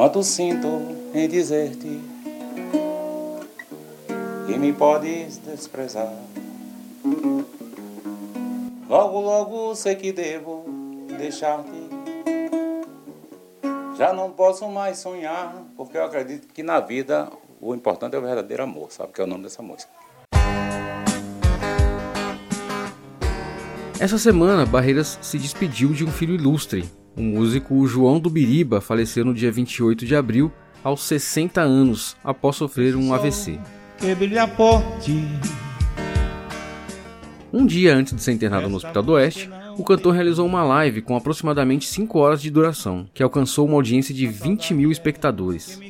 Quanto sinto em dizer-te que me podes desprezar. Logo, logo sei que devo deixar-te. Já não posso mais sonhar, porque eu acredito que na vida o importante é o verdadeiro amor, sabe? Que é o nome dessa música. Essa semana, Barreiras se despediu de um filho ilustre. O músico João do Biriba faleceu no dia 28 de abril, aos 60 anos, após sofrer um AVC. Um dia antes de ser internado no Hospital do Oeste, o cantor realizou uma live com aproximadamente 5 horas de duração, que alcançou uma audiência de 20 mil espectadores.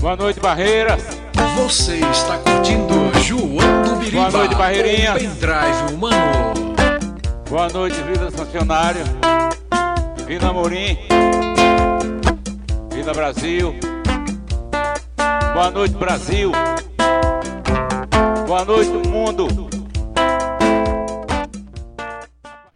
Boa noite, Barreiras! Você está curtindo João do Biriba. Boa noite, Barreirinha. Pendrive humano. Boa noite, Vida Funcionário. Vida Amorim. Vida Brasil. Boa noite, Brasil. Boa noite, mundo.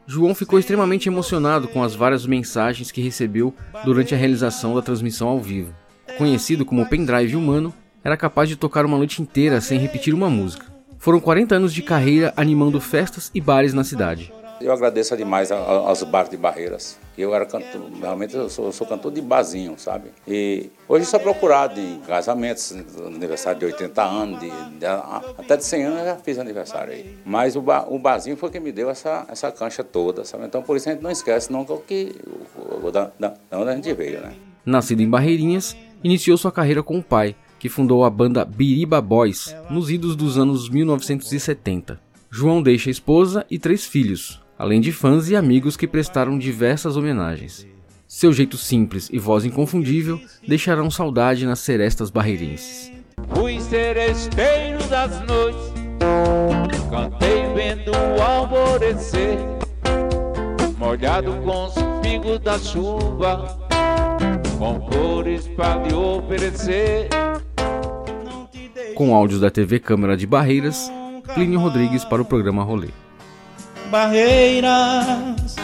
João ficou extremamente emocionado com as várias mensagens que recebeu durante a realização da transmissão ao vivo. Conhecido como pendrive humano, era capaz de tocar uma noite inteira sem repetir uma música. Foram 40 anos de carreira animando festas e bares na cidade. Eu agradeço demais aos bares de Barreiras. Eu era cantor, realmente eu sou, eu sou, cantor de barzinho, sabe? E hoje sou procurado em casamentos, aniversário de 80 anos, de, de, até de 100 anos eu já fiz aniversário aí. Mas o, bar, o barzinho foi que me deu essa, essa cancha toda, sabe? Então por isso a gente não esquece nunca o que, o, o, da, da onde a gente veio, né? Nascido em Barreirinhas, iniciou sua carreira com o pai, que fundou a banda Biriba Boys nos idos dos anos 1970. João deixa esposa e três filhos, além de fãs e amigos que prestaram diversas homenagens. Seu jeito simples e voz inconfundível deixarão saudade nas serestas barreirenses. Fui seresteiro das noites, cantei vendo o alvorecer, molhado com os pingos da chuva, com cores para lhe oferecer com áudios da TV Câmara de Barreiras, Plínio Rodrigues para o programa Rolê. Barreiras,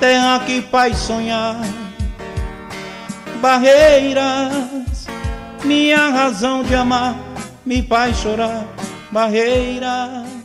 terra que faz sonhar. Barreiras, minha razão de amar me faz chorar. Barreiras